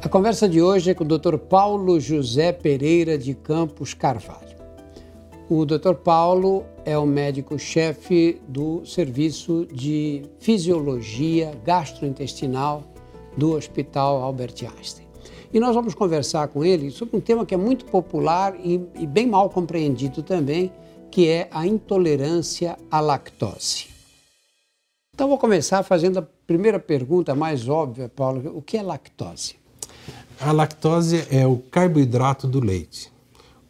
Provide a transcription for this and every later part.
A conversa de hoje é com o Dr. Paulo José Pereira de Campos Carvalho. O Dr. Paulo é o médico-chefe do Serviço de Fisiologia Gastrointestinal do Hospital Albert Einstein. E nós vamos conversar com ele sobre um tema que é muito popular e, e bem mal compreendido também, que é a intolerância à lactose. Então vou começar fazendo a primeira pergunta mais óbvia, Paulo. O que é lactose? A lactose é o carboidrato do leite.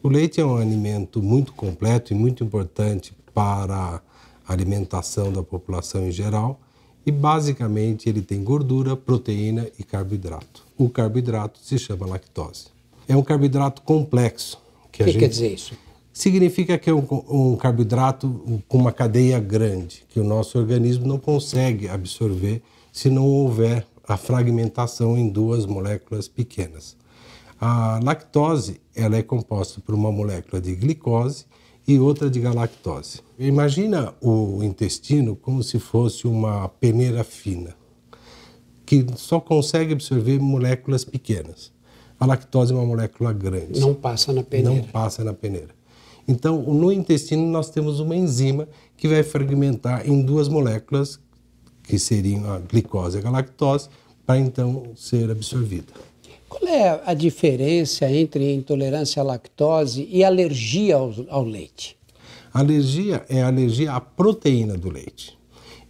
O leite é um alimento muito completo e muito importante para a alimentação da população em geral e basicamente ele tem gordura, proteína e carboidrato. O carboidrato se chama lactose. É um carboidrato complexo. O que, que gente... quer dizer isso? Significa que é um, um carboidrato com uma cadeia grande, que o nosso organismo não consegue absorver se não houver a fragmentação em duas moléculas pequenas. A lactose ela é composta por uma molécula de glicose e outra de galactose. Imagina o intestino como se fosse uma peneira fina, que só consegue absorver moléculas pequenas. A lactose é uma molécula grande. Não passa na peneira. Não passa na peneira. Então, no intestino nós temos uma enzima que vai fragmentar em duas moléculas, que seriam a glicose e a galactose, para então ser absorvida. Qual é a diferença entre intolerância à lactose e alergia ao, ao leite? A alergia é a alergia à proteína do leite.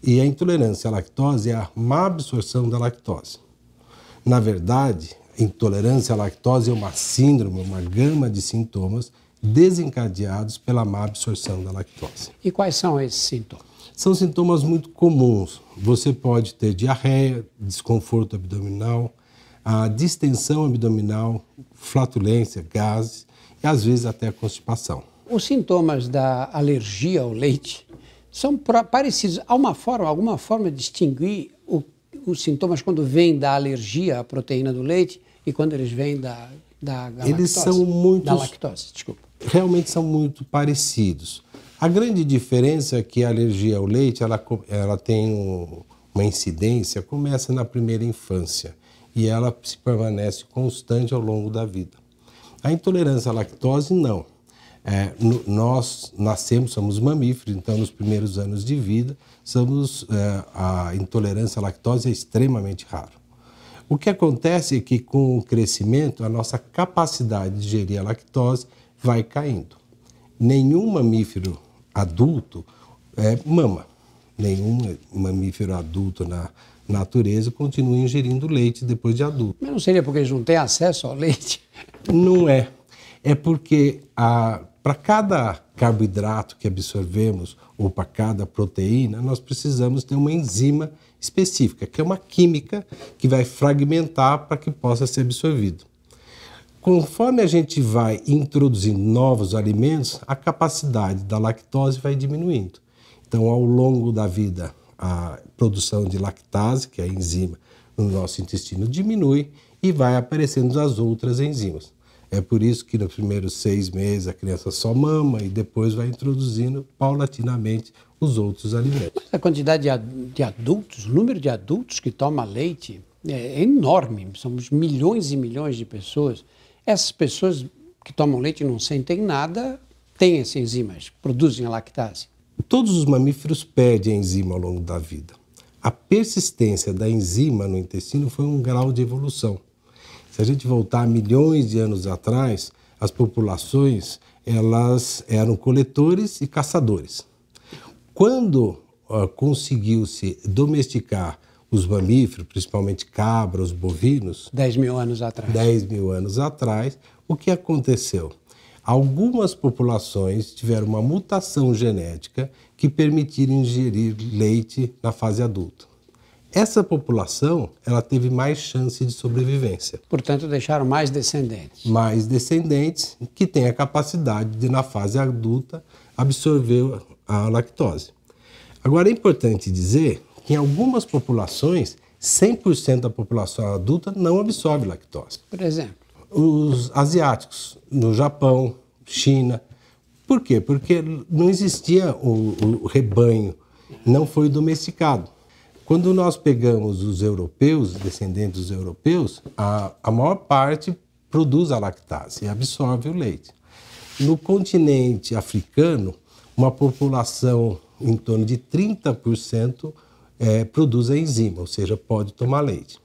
E a intolerância à lactose é a má absorção da lactose. Na verdade, intolerância à lactose é uma síndrome, uma gama de sintomas desencadeados pela má absorção da lactose. E quais são esses sintomas? São sintomas muito comuns. Você pode ter diarreia, desconforto abdominal, distensão abdominal, flatulência, gases e às vezes até constipação. Os sintomas da alergia ao leite são parecidos. Há uma forma, alguma forma de distinguir o, os sintomas quando vêm da alergia à proteína do leite e quando eles vêm da, da, da Eles lactose, são muito. Da lactose, desculpa. Realmente são muito parecidos. A grande diferença é que a alergia ao leite ela, ela tem um, uma incidência, começa na primeira infância e ela se permanece constante ao longo da vida. A intolerância à lactose, não. É, no, nós nascemos, somos mamíferos, então nos primeiros anos de vida, somos, é, a intolerância à lactose é extremamente raro. O que acontece é que com o crescimento, a nossa capacidade de gerir a lactose vai caindo. Nenhum mamífero adulto é, mama. Nenhum mamífero adulto na natureza continua ingerindo leite depois de adulto. Mas não seria porque eles não têm acesso ao leite? Não é. É porque para cada carboidrato que absorvemos ou para cada proteína, nós precisamos ter uma enzima específica, que é uma química que vai fragmentar para que possa ser absorvido. Conforme a gente vai introduzindo novos alimentos, a capacidade da lactose vai diminuindo. Então, ao longo da vida, a produção de lactase, que é a enzima no nosso intestino, diminui e vai aparecendo as outras enzimas. É por isso que nos primeiros seis meses a criança só mama e depois vai introduzindo paulatinamente os outros alimentos. A quantidade de adultos, o número de adultos que toma leite é enorme. Somos milhões e milhões de pessoas. Essas pessoas que tomam leite e não sentem nada têm essas enzimas, produzem a lactase. Todos os mamíferos perdem a enzima ao longo da vida. A persistência da enzima no intestino foi um grau de evolução. Se a gente voltar milhões de anos atrás, as populações elas eram coletores e caçadores. Quando uh, conseguiu-se domesticar os mamíferos, principalmente cabras, bovinos... 10 mil anos atrás. 10 mil anos atrás, o que aconteceu? Algumas populações tiveram uma mutação genética que permitiram ingerir leite na fase adulta. Essa população, ela teve mais chance de sobrevivência. Portanto, deixaram mais descendentes. Mais descendentes que têm a capacidade de, na fase adulta, absorver a lactose. Agora, é importante dizer que em algumas populações, 100% da população adulta não absorve lactose. Por exemplo? os asiáticos, no Japão, China. Por quê? Porque não existia o, o rebanho, não foi domesticado. Quando nós pegamos os europeus, descendentes dos europeus, a, a maior parte produz a lactase e absorve o leite. No continente africano, uma população em torno de 30% é, produz a enzima, ou seja, pode tomar leite.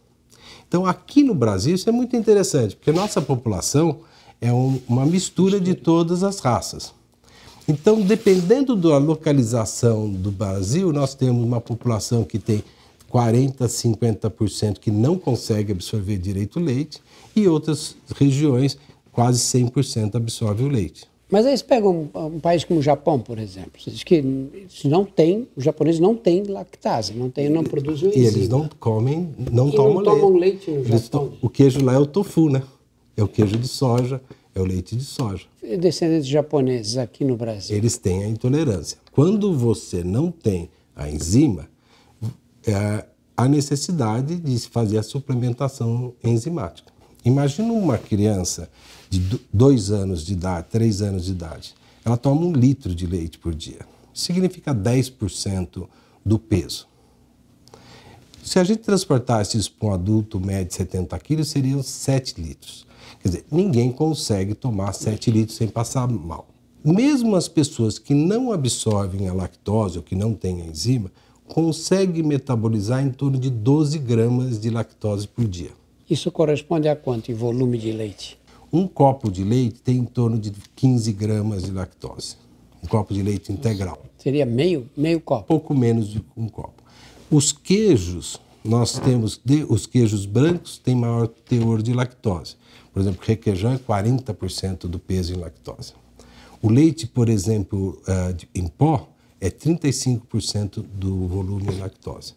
Então, aqui no Brasil, isso é muito interessante, porque nossa população é um, uma mistura de todas as raças. Então, dependendo da localização do Brasil, nós temos uma população que tem 40%, 50% que não consegue absorver direito o leite e outras regiões quase 100% absorve o leite. Mas aí você pega um, um, país como o Japão, por exemplo. Você diz que não tem, os japoneses não têm lactase, não tem, não produzem. E eles não comem, não e tomam não tomam leite, leite no Japão. o queijo lá é o tofu, né? É o queijo de soja, é o leite de soja. E descendentes japoneses aqui no Brasil? Eles têm a intolerância. Quando você não tem a enzima, é a necessidade de se fazer a suplementação enzimática. Imagina uma criança de dois anos de idade, três anos de idade, ela toma um litro de leite por dia. Significa 10% do peso. Se a gente transportasse isso para um adulto médio de 70 quilos, seriam 7 litros. Quer dizer, ninguém consegue tomar 7 litros sem passar mal. Mesmo as pessoas que não absorvem a lactose ou que não têm a enzima, conseguem metabolizar em torno de 12 gramas de lactose por dia. Isso corresponde a quanto em volume de leite? Um copo de leite tem em torno de 15 gramas de lactose. Um copo de leite integral. Seria meio, meio copo? Pouco menos de um copo. Os queijos, nós temos, os queijos brancos têm maior teor de lactose. Por exemplo, requeijão é 40% do peso em lactose. O leite, por exemplo, uh, em pó, é 35% do volume em lactose.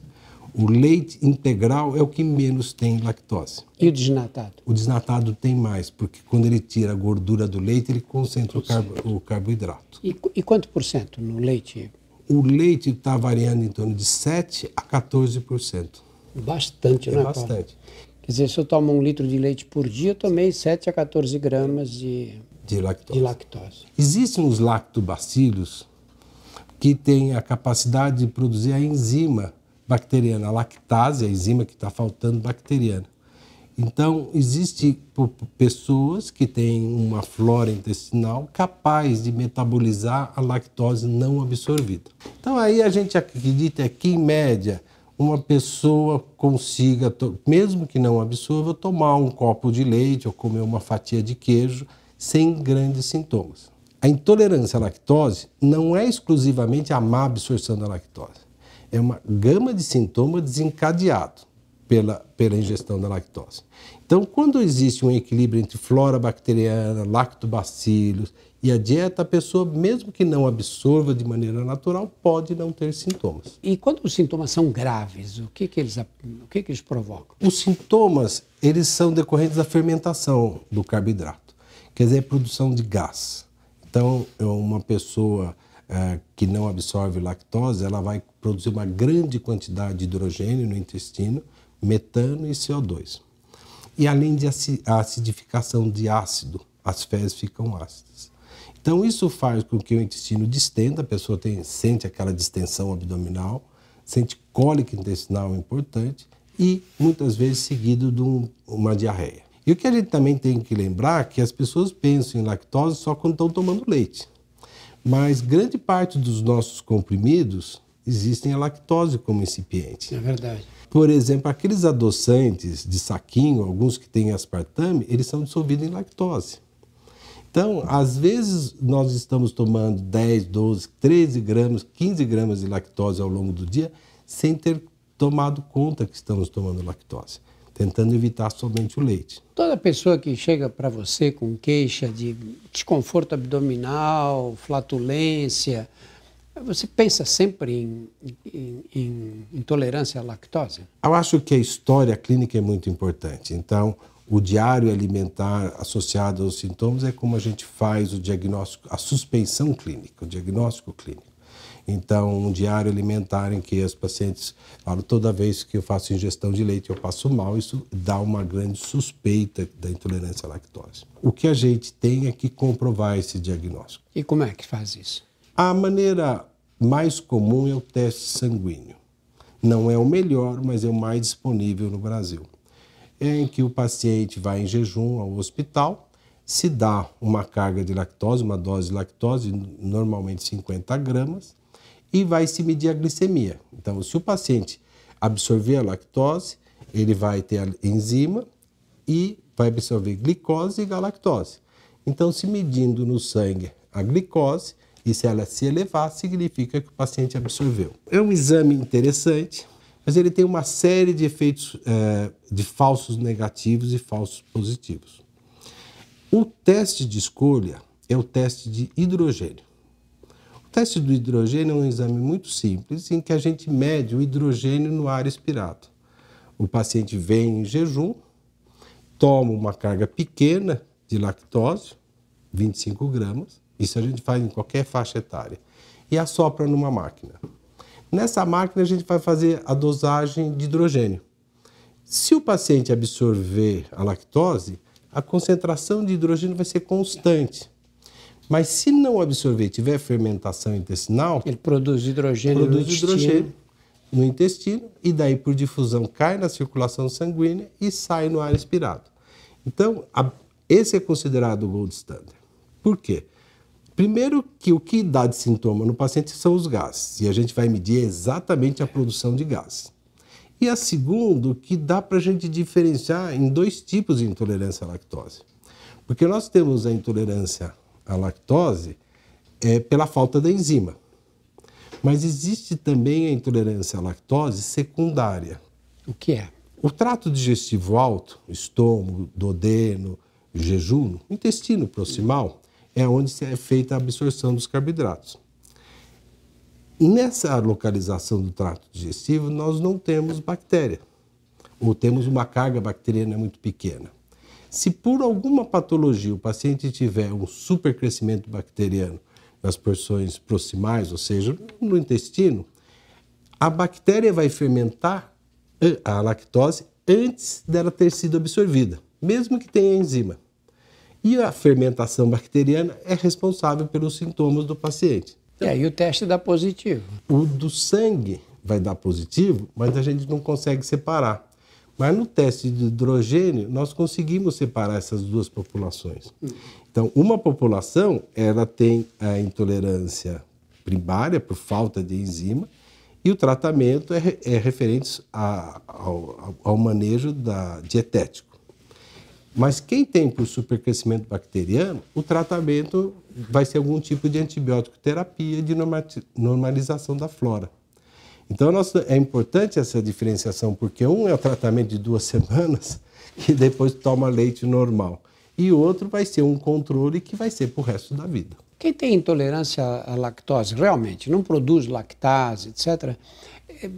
O leite integral é o que menos tem lactose. E o desnatado? O desnatado tem mais, porque quando ele tira a gordura do leite, ele concentra o, carbo, o carboidrato. E, e, quanto por cento no leite? O leite está variando em torno de 7% a 14%. Bastante, é não é, bastante. Paulo? Quer dizer, se eu tomo um litro de leite por dia, eu tomei 7 a 14 gramas de, de, lactose. de lactose. Existem os lactobacilos que têm a capacidade de produzir a enzima bacteriana, a lactase, a enzima que está faltando bacteriana. Então, existe pessoas que têm uma flora intestinal capaz de metabolizar a lactose não absorvida. Então, aí a gente acredita que, em média, uma pessoa consiga, mesmo que não absorva, tomar um copo de leite ou comer uma fatia de queijo sem grandes sintomas. A intolerância à lactose não é exclusivamente a má absorção da lactose. É uma gama de sintomas desencadeado pela, pela ingestão da lactose. Então, quando existe um equilíbrio entre flora bacteriana, lactobacilos e a dieta, a pessoa, mesmo que não absorva de maneira natural, pode não ter sintomas. E quando os sintomas são graves, o que, que, eles, o que, que eles provocam? Os sintomas, eles são decorrentes da fermentação do carboidrato, quer dizer, a produção de gás. Então, uma pessoa é, que não absorve lactose, ela vai produzir uma grande quantidade de hidrogênio no intestino, metano e CO2. E além de acidificação de ácido, as fezes ficam ácidas. Então, isso faz com que o intestino distenda, a pessoa tem, sente aquela distensão abdominal, sente cólica intestinal importante e muitas vezes seguido de um, uma diarreia. E o que a gente também tem que lembrar é que as pessoas pensam em lactose só quando estão tomando leite. Mas grande parte dos nossos comprimidos existem a lactose como incipiente. É verdade. Por exemplo, aqueles adoçantes de saquinho, alguns que têm aspartame, eles são dissolvidos em lactose. Então, às vezes, nós estamos tomando 10, 12, 13 gramas, 15 gramas de lactose ao longo do dia, sem ter tomado conta que estamos tomando lactose, tentando evitar somente o leite. Toda pessoa que chega para você com queixa de desconforto abdominal, flatulência, você pensa sempre em, em, em intolerância à lactose? Eu acho que a história clínica é muito importante. Então, o diário alimentar associado aos sintomas é como a gente faz o diagnóstico, a suspensão clínica, o diagnóstico clínico. Então, um diário alimentar em que os pacientes falam toda vez que eu faço ingestão de leite eu passo mal, isso dá uma grande suspeita da intolerância à lactose. O que a gente tem é que comprovar esse diagnóstico. E como é que faz isso? A maneira mais comum é o teste sanguíneo. Não é o melhor, mas é o mais disponível no Brasil. É em que o paciente vai em jejum ao hospital, se dá uma carga de lactose, uma dose de lactose, normalmente 50 gramas, e vai se medir a glicemia. Então, se o paciente absorver a lactose, ele vai ter a enzima e vai absorver glicose e galactose. Então, se medindo no sangue a glicose, e se ela se elevar, significa que o paciente absorveu. É um exame interessante, mas ele tem uma série de efeitos é, de falsos negativos e falsos positivos. O teste de escolha é o teste de hidrogênio. O teste do hidrogênio é um exame muito simples em que a gente mede o hidrogênio no ar expirado. O paciente vem em jejum, toma uma carga pequena de lactose, 25 gramas, isso a gente faz em qualquer faixa etária, e assopra numa máquina. Nessa máquina a gente vai fazer a dosagem de hidrogênio. Se o paciente absorver a lactose, a concentração de hidrogênio vai ser constante. Mas se não absorver, tiver fermentação intestinal, ele produz hidrogênio produz no hidrogênio intestino. no intestino e daí por difusão cai na circulação sanguínea e sai no ar expirado. Então, a, esse é considerado o gold standard. Por quê? Primeiro que o que dá de sintoma no paciente são os gases, e a gente vai medir exatamente a produção de gases. E a segundo, que dá para a gente diferenciar em dois tipos de intolerância à lactose. Porque nós temos a intolerância à lactose é, pela falta da enzima. Mas existe também a intolerância à lactose secundária. O que é? O trato digestivo alto, estômago, duodeno, jejum, intestino proximal, é onde é feita a absorção dos carboidratos. Nessa localização do trato digestivo, nós não temos bactéria, ou temos uma carga bacteriana muito pequena. Se por alguma patologia o paciente tiver um supercrescimento bacteriano nas porções proximais, ou seja, no intestino, a bactéria vai fermentar a lactose antes dela ter sido absorvida, mesmo que tenha enzima. E a fermentação bacteriana é responsável pelos sintomas do paciente. E aí o teste dá positivo. O do sangue vai dar positivo, mas a gente não consegue separar. Mas no teste de hidrogênio, nós conseguimos separar essas duas populações. Então, uma população, ela tem a intolerância primária por falta de enzima, e o tratamento é, é referente a, ao, ao, manejo da, dietético. Mas quem tem por supercrescimento bacteriano, o tratamento vai ser algum tipo de antibiótico terapia de normalização da flora. Então nossa, é importante essa diferenciação, porque um é o tratamento de duas semanas, que depois toma leite normal, e outro vai ser um controle que vai ser para o resto da vida. Quem tem intolerância à lactose, realmente, não produz lactase, etc., é,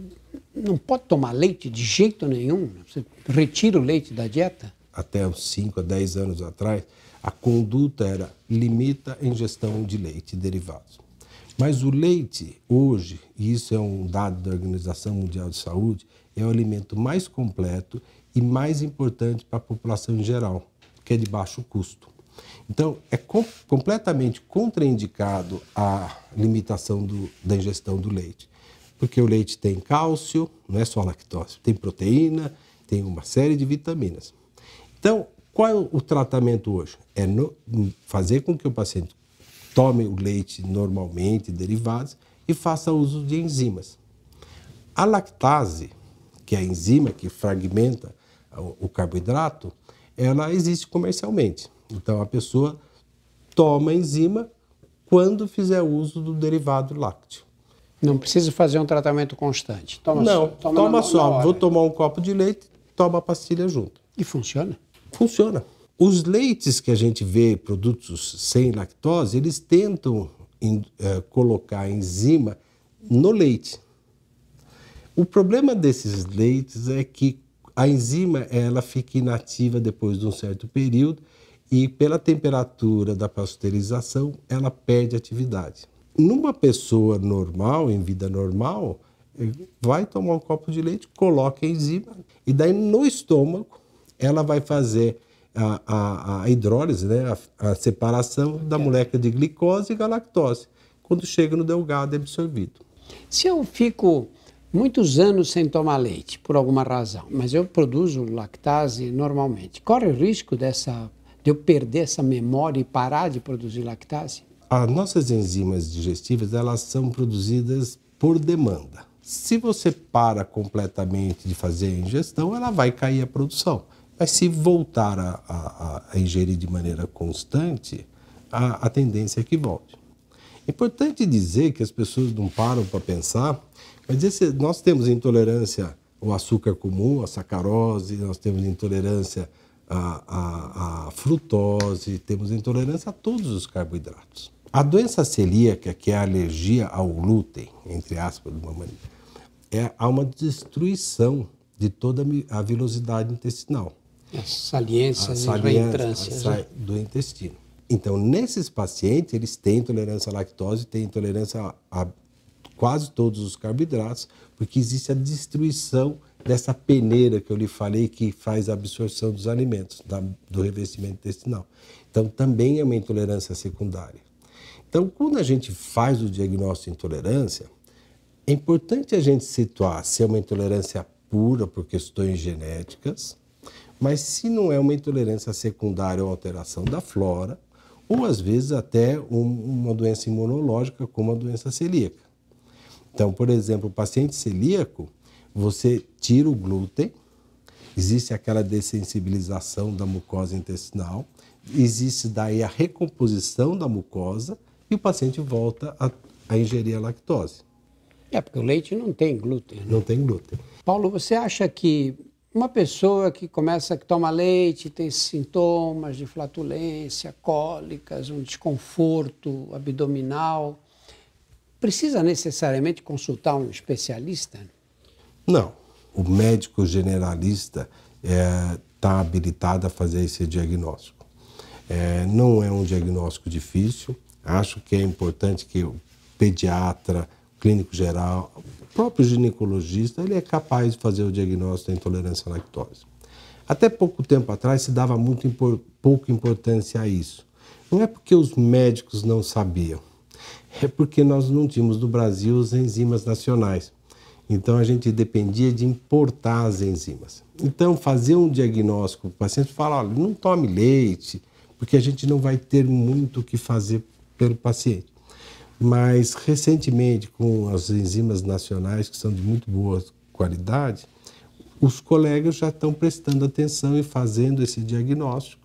não pode tomar leite de jeito nenhum? Você retira o leite da dieta? Até uns 5 a 10 anos atrás, a conduta era limita a ingestão de leite e derivados. Mas o leite, hoje, e isso é um dado da Organização Mundial de Saúde, é o alimento mais completo e mais importante para a população em geral, que é de baixo custo. Então, é com, completamente contraindicado a limitação do, da ingestão do leite, porque o leite tem cálcio, não é só lactose, tem proteína, tem uma série de vitaminas. Então, qual é o tratamento hoje? É no, fazer com que o paciente tome o leite normalmente, derivados, e faça uso de enzimas. A lactase, que é a enzima que fragmenta o carboidrato, ela existe comercialmente. Então a pessoa toma a enzima quando fizer uso do derivado lácteo. Não precisa fazer um tratamento constante. Toma Não, só, toma, toma só. Vou tomar um copo de leite, toma a pastilha junto. E funciona? Funciona. Os leites que a gente vê, produtos sem lactose, eles tentam em, é, colocar a enzima no leite. O problema desses leites é que a enzima ela fica inativa depois de um certo período e pela temperatura da pasteurização ela perde atividade. Numa pessoa normal, em vida normal, vai tomar um copo de leite, coloca a enzima e daí no estômago ela vai fazer a, a, a hidrólise, né, a, a separação da molécula de glicose e galactose. Quando chega no delgado é absorvido. Se eu fico muitos anos sem tomar leite, por alguma razão, mas eu produzo lactase normalmente. Corre o risco dessa, de eu perder essa memória e parar de produzir lactase? As nossas enzimas digestivas, elas são produzidas por demanda. Se você para completamente de fazer a ingestão, ela vai cair a produção. Mas se voltar a, a, a ingerir de maneira constante, a, a tendência é que volte. Importante dizer que as pessoas não param para pensar, mas esse, nós temos intolerância ao açúcar comum, à sacarose, nós temos intolerância à, à, frutose, temos intolerância a todos os carboidratos. A doença celíaca, que é a alergia ao glúten, entre aspas, de uma maneira, é, há uma destruição de toda a vilosidade intestinal. As saliências reentrâncias né? do intestino. Então, nesses pacientes, eles têm intolerância à lactose, têm intolerância a, a quase todos os carboidratos, porque existe a destruição dessa peneira que eu lhe falei que faz a absorção dos alimentos, da, do revestimento intestinal. Então, também é uma intolerância secundária. Então, quando a gente faz o diagnóstico de intolerância, é importante a gente situar se é uma intolerância pura por questões genéticas, mas se não é uma intolerância secundária ou alteração da flora, ou às vezes até um, uma doença imunológica, como a doença celíaca. Então, por exemplo, o paciente celíaco, você tira o glúten, existe aquela dessensibilização da mucosa intestinal, existe daí a recomposição da mucosa e o paciente volta a, a ingerir a lactose. É, porque o leite não tem glúten. Né? Não tem glúten. Paulo, você acha que uma pessoa que começa que toma leite, tem sintomas de flatulência, cólicas, um desconforto abdominal, precisa necessariamente consultar um especialista? Não. O médico generalista está é, tá habilitado a fazer esse diagnóstico. É, não é um diagnóstico difícil. Acho que é importante que o pediatra, clínico geral, próprio ginecologista ele é capaz de fazer o diagnóstico da intolerância à lactose. Até pouco tempo atrás se dava muito impor, pouca importância a isso. Não é porque os médicos não sabiam, é porque nós não tínhamos no Brasil as enzimas nacionais. Então a gente dependia de importar as enzimas. Então fazer um diagnóstico, o paciente fala, olha, não tome leite, porque a gente não vai ter muito o que fazer pelo paciente. Mas recentemente, com as enzimas nacionais, que são de muito boa qualidade, os colegas já estão prestando atenção e fazendo esse diagnóstico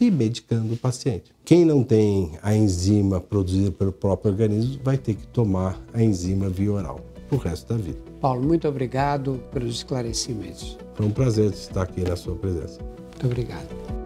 e medicando o paciente. Quem não tem a enzima produzida pelo próprio organismo vai ter que tomar a enzima via oral o resto da vida. Paulo, muito obrigado pelos esclarecimentos. Foi um prazer estar aqui na sua presença. Muito obrigado.